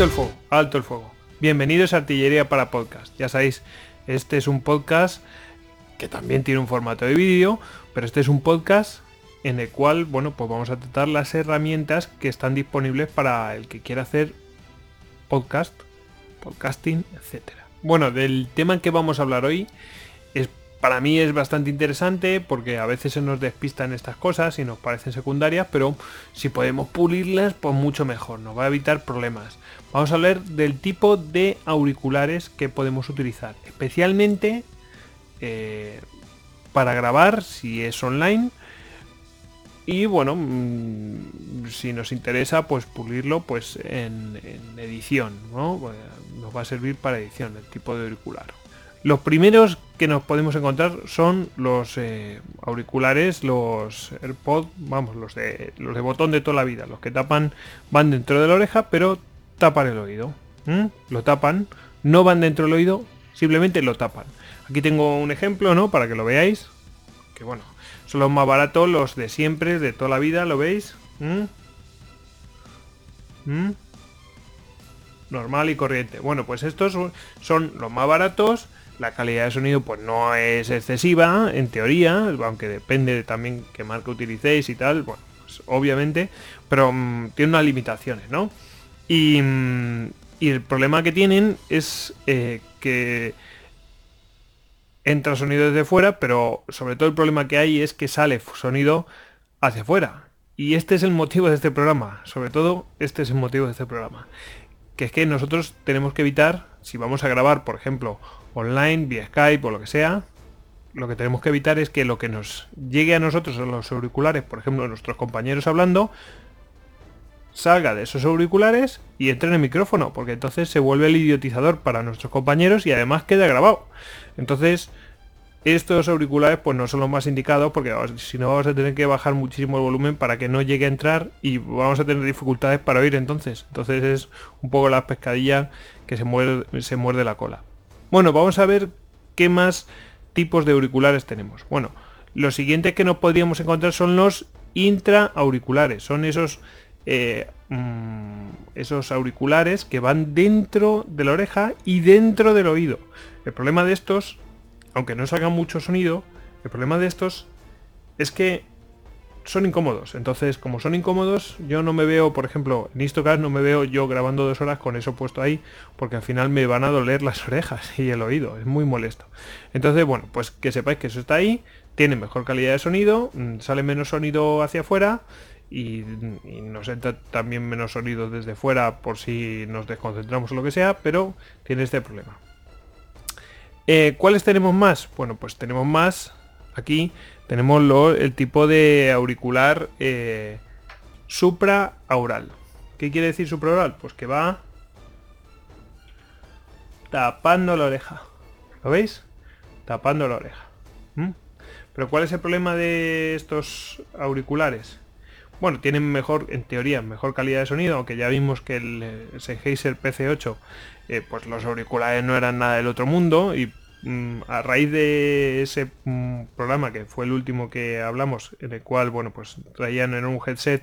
Alto el fuego, alto el fuego. Bienvenidos a Artillería para Podcast. Ya sabéis, este es un podcast que también tiene un formato de vídeo, pero este es un podcast en el cual, bueno, pues vamos a tratar las herramientas que están disponibles para el que quiera hacer podcast, podcasting, etcétera. Bueno, del tema que vamos a hablar hoy para mí es bastante interesante porque a veces se nos despistan estas cosas y nos parecen secundarias, pero si podemos pulirlas, pues mucho mejor, nos va a evitar problemas. Vamos a hablar del tipo de auriculares que podemos utilizar, especialmente eh, para grabar si es online. Y bueno, mm, si nos interesa, pues pulirlo pues en, edición, ¿no? nos va a servir para edición el tipo de auricular. Los primeros que nos podemos encontrar son los eh, auriculares, los AirPods, vamos, los de, los de botón de toda la vida, los que tapan, van dentro de la oreja, pero tapan el oído. Lo tapan, no van dentro del oído, simplemente lo tapan. Aquí tengo un ejemplo, ¿no? Para que lo veáis. Que bueno, son los más baratos, los de siempre, de toda la vida, ¿lo veis? Normal y corriente. Bueno, pues estos son los más baratos la calidad de sonido pues no es excesiva, en teoría, aunque depende de también qué marca utilicéis y tal, bueno, pues obviamente, pero mm, tiene unas limitaciones, ¿no? Y, mm, el problema que tienen es eh, que entra sonido desde fuera, pero sobre todo el problema que hay es que sale sonido hacia afuera. Y este es el motivo de este programa, sobre todo este es el motivo de este programa. Que es que nosotros tenemos que evitar, si vamos a grabar, por ejemplo, online, vía Skype o lo que sea, lo que tenemos que evitar es que lo que nos llegue a nosotros en los auriculares, por ejemplo, nuestros compañeros hablando, salga de esos auriculares y entre en el micrófono, porque entonces se vuelve el idiotizador para nuestros compañeros y además queda grabado. Entonces, estos auriculares pues no son los más indicados porque si no vamos a tener que bajar muchísimo el volumen para que no llegue a entrar y vamos a tener dificultades para oír entonces. Entonces es un poco la pescadilla que se muerde, se la cola. Bueno, vamos a ver qué más tipos de auriculares tenemos. Bueno, lo siguiente que nos podríamos encontrar son los intraauriculares. Son esos, eh, mm, esos auriculares que van dentro de la oreja y dentro del oído. El problema de estos, aunque no salga mucho sonido, el problema de estos es que son incómodos. Entonces, como son incómodos, yo no me veo, por ejemplo, en Istocast no me veo yo grabando dos horas con eso puesto ahí, porque al final me van a doler las orejas y el oído. Es muy molesto. Entonces, bueno, pues que sepáis que eso está ahí, tiene mejor calidad de sonido, mm, sale menos sonido hacia afuera y, nos entra también menos sonido desde fuera por si nos desconcentramos o lo que sea, pero tiene este problema. Eh, ¿Cuáles tenemos más? Bueno, pues tenemos más aquí tenemos el tipo de auricular eh, supraaural. ¿Qué quiere decir supraaural? Pues que va tapando la oreja. ¿Lo veis? Tapando la oreja. ¿Mm? Pero ¿cuál es el problema de estos auriculares? Bueno, tienen mejor, en teoría, mejor calidad de sonido, aunque ya vimos que el Sennheiser PC8, eh, pues los auriculares no eran nada del otro mundo y Mm, a raíz de ese mm, programa que fue el último que hablamos, en el cual, bueno, pues traían en un headset,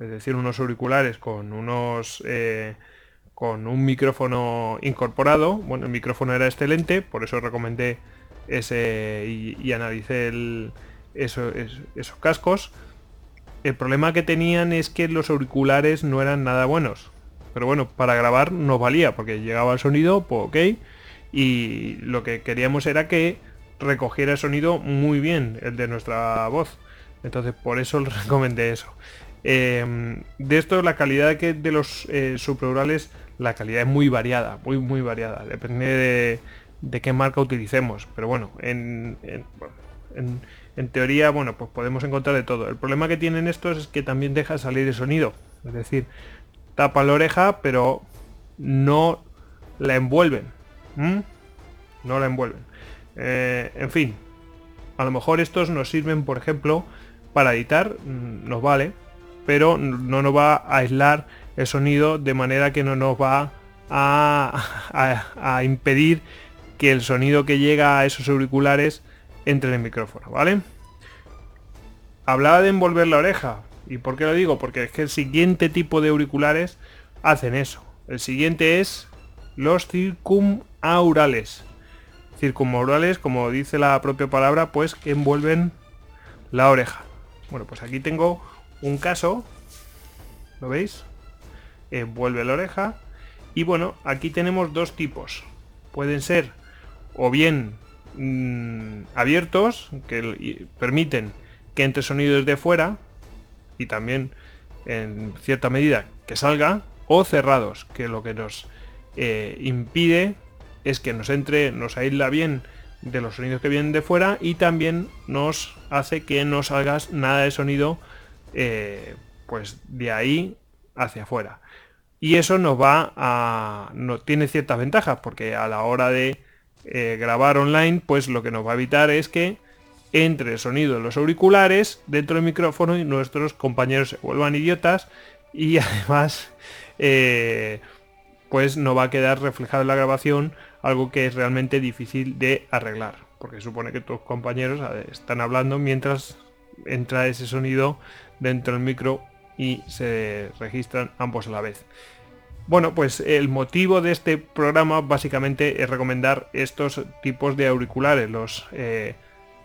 es decir, unos auriculares con unos eh, con un micrófono incorporado. Bueno, el micrófono era excelente, por eso recomendé ese y, analicé esos cascos. El problema que tenían es que los auriculares no eran nada buenos. Pero bueno, para grabar no valía, porque llegaba el sonido, pues ok y lo que queríamos era que recogiera el sonido muy bien, el de nuestra voz. Entonces por eso les recomendé eso. Em, de esto la calidad de, de los eh, la calidad es muy variada, muy muy variada. Depende de, qué marca utilicemos. Pero bueno, en, en, teoría, bueno, pues podemos encontrar de todo. El problema que tienen estos es que también deja salir el sonido. Es decir, tapa la oreja, pero no la envuelven. No la envuelven. Eh, en fin, a lo mejor estos nos sirven, por ejemplo, para editar, mm, nos vale, pero no nos va a aislar el sonido de manera que no nos va a, impedir que el sonido que llega a esos auriculares entre en el micrófono, ¿vale? Hablaba de envolver la oreja. ¿Y por qué lo digo? Porque es que el siguiente tipo de auriculares hacen eso. el siguiente es los circumaurales. Circumaurales, como dice la propia palabra, pues que envuelven la oreja. Bueno, pues aquí tengo un caso, ¿lo veis? Envuelve la oreja. Y bueno, aquí tenemos dos tipos. Pueden ser o bien mm, abiertos, que permiten que entre sonidos de fuera y también en cierta medida que salga, o cerrados, que lo que nos eh, impide es que nos entre, nos aísla bien de los sonidos que vienen de fuera y también nos hace que no salgas nada de sonido eh, pues de ahí hacia afuera. Y eso nos va a. No, tiene ciertas ventajas, porque a la hora de eh, grabar online, pues lo que nos va a evitar es que entre el sonido de los auriculares dentro del micrófono y nuestros compañeros se vuelvan idiotas y además eh, pues no va a quedar reflejado en la grabación algo que es realmente difícil de arreglar porque supone que tus compañeros están hablando mientras entra ese sonido dentro del micro y se registran ambos a la vez. Bueno, pues el motivo de este programa básicamente es recomendar estos tipos de auriculares, los eh,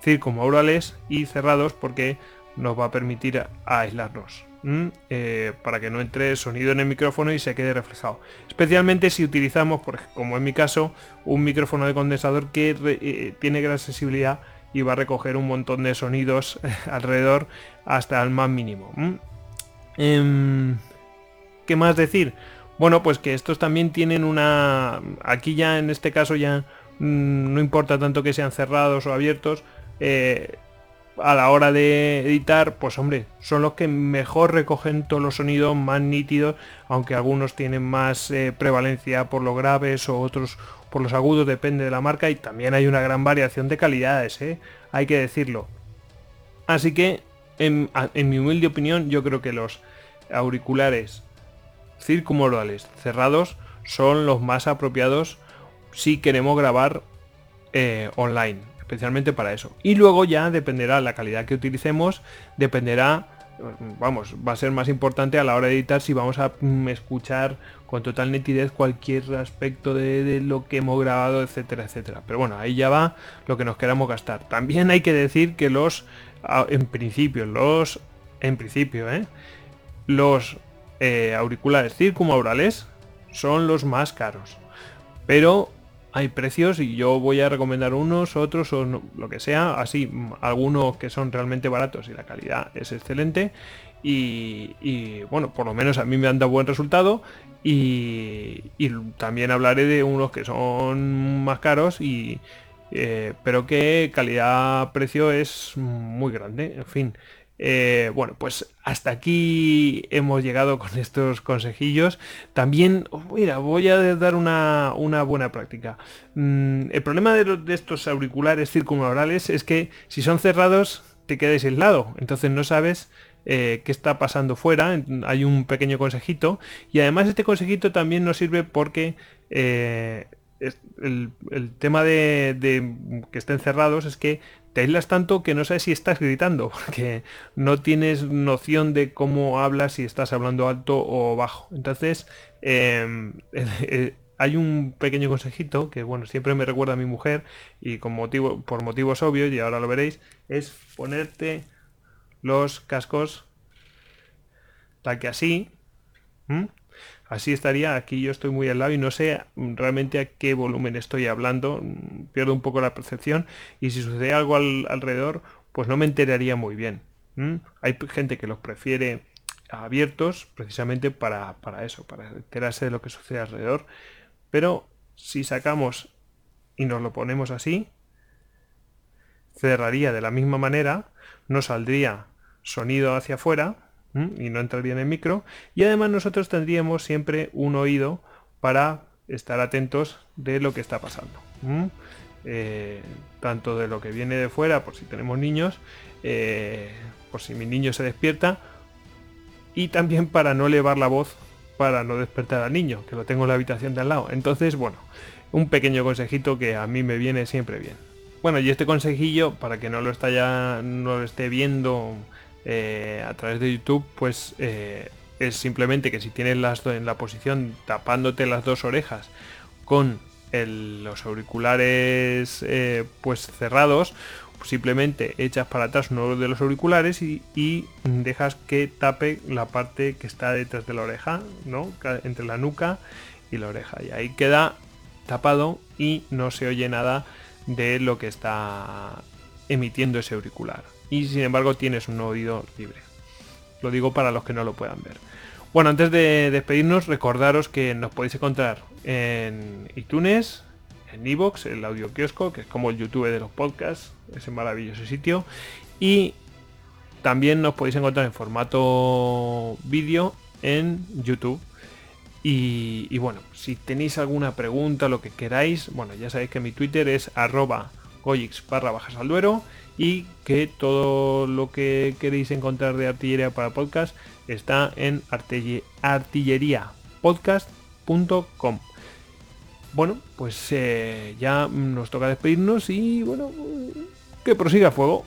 circumaurales y cerrados porque nos va a permitir aislarnos. Eh, para que no entre sonido en el micrófono y se quede reflejado. Especialmente si utilizamos, por, como en mi caso, un micrófono de condensador que eh, tiene gran sensibilidad y va a recoger un montón de sonidos alrededor hasta el más mínimo. Em, ¿Qué más decir? Bueno, pues que estos también tienen una... Aquí ya en este caso ya mm, no importa tanto que sean cerrados o abiertos. Eh, a la hora de editar, pues hombre, son los que mejor recogen todos los sonidos más nítidos, aunque algunos tienen más eh, prevalencia por los graves o otros por los agudos, depende de la marca y también hay una gran variación de calidades, ¿eh? hay que decirlo. Así que, en, mi humilde opinión, yo creo que los auriculares circumorales cerrados son los más apropiados si queremos grabar eh, online especialmente para eso. Y luego ya dependerá la calidad que utilicemos, dependerá, vamos, va a ser más importante a la hora de editar si vamos a mm, escuchar con total nitidez cualquier aspecto de, lo que hemos grabado, etcétera, etcétera. Pero bueno, ahí ya va lo que nos queramos gastar. También hay que decir que los, en principio, los, en principio, ¿eh? los eh, auriculares circumaurales son los más caros. Pero hay precios y yo voy a recomendar unos, otros o lo que sea, así algunos que son realmente baratos y la calidad es excelente y, bueno, por lo menos a mí me han dado buen resultado y, también hablaré de unos que son más caros y eh, pero que calidad-precio es muy grande, en fin. Eh, bueno, pues hasta aquí hemos llegado con estos consejillos. También, mira, voy a dar una, buena práctica. Mm, el problema de, estos auriculares circunmaurales es que si son cerrados te quedas aislado, entonces no sabes eh, qué está pasando fuera. Hay un pequeño consejito y además este consejito también nos sirve porque eh, el, tema de, de, que estén cerrados es que te aíslas tanto que no sabes si estás gritando, porque no tienes noción de cómo hablas, si estás hablando alto o bajo. Entonces, em, eh, hay un pequeño consejito que, bueno, siempre me recuerda mi mujer y con motivo, por motivos obvios, y ahora lo veréis, es ponerte los cascos tal que así. Así estaría, aquí yo estoy muy al lado y no sé realmente a qué volumen estoy hablando, pierdo un poco la percepción y si sucede algo alrededor, pues no me enteraría muy bien. Hay gente que los prefiere abiertos precisamente para, para eso, para enterarse de lo que sucede alrededor, pero si sacamos y nos lo ponemos así, cerraría de la misma manera, no saldría sonido hacia afuera, y no entraría en el micro. Y además nosotros tendríamos siempre un oído para estar atentos de lo que está pasando. Eh, tanto de lo que viene de fuera, por si tenemos niños, eh, por si mi niño se despierta, y también para no elevar la voz para no despertar al niño, que lo tengo en la habitación de al lado. Entonces, bueno, un pequeño consejito que a mí me viene siempre bien. Bueno, y este consejillo, para que no lo, está ya, no lo esté viendo eh, a través de YouTube, pues eh, es simplemente que si tienes las en la posición tapándote las dos orejas con los auriculares eh, pues cerrados, simplemente echas para atrás uno de los auriculares y, dejas que tape la parte que está detrás de la oreja, ¿no? Entre la nuca y la oreja. Y ahí queda tapado y no se oye nada de lo que está emitiendo ese auricular. Y sin embargo tienes un oído libre. Lo digo para los que no lo puedan ver. Bueno, antes de despedirnos, recordaros que nos podéis encontrar en iTunes, en Evox, el audio kiosco, que es como el YouTube de los podcasts, ese maravilloso sitio. Y también nos podéis encontrar en formato vídeo en YouTube. Y, bueno, si tenéis alguna pregunta, lo que queráis, bueno, ya sabéis que mi Twitter es arroba goyix barra bajas al duero y que todo lo que queréis encontrar de artillería para podcast está en artilleriapodcast.com. Bueno, pues eh, ya nos toca despedirnos y bueno, que prosiga fuego.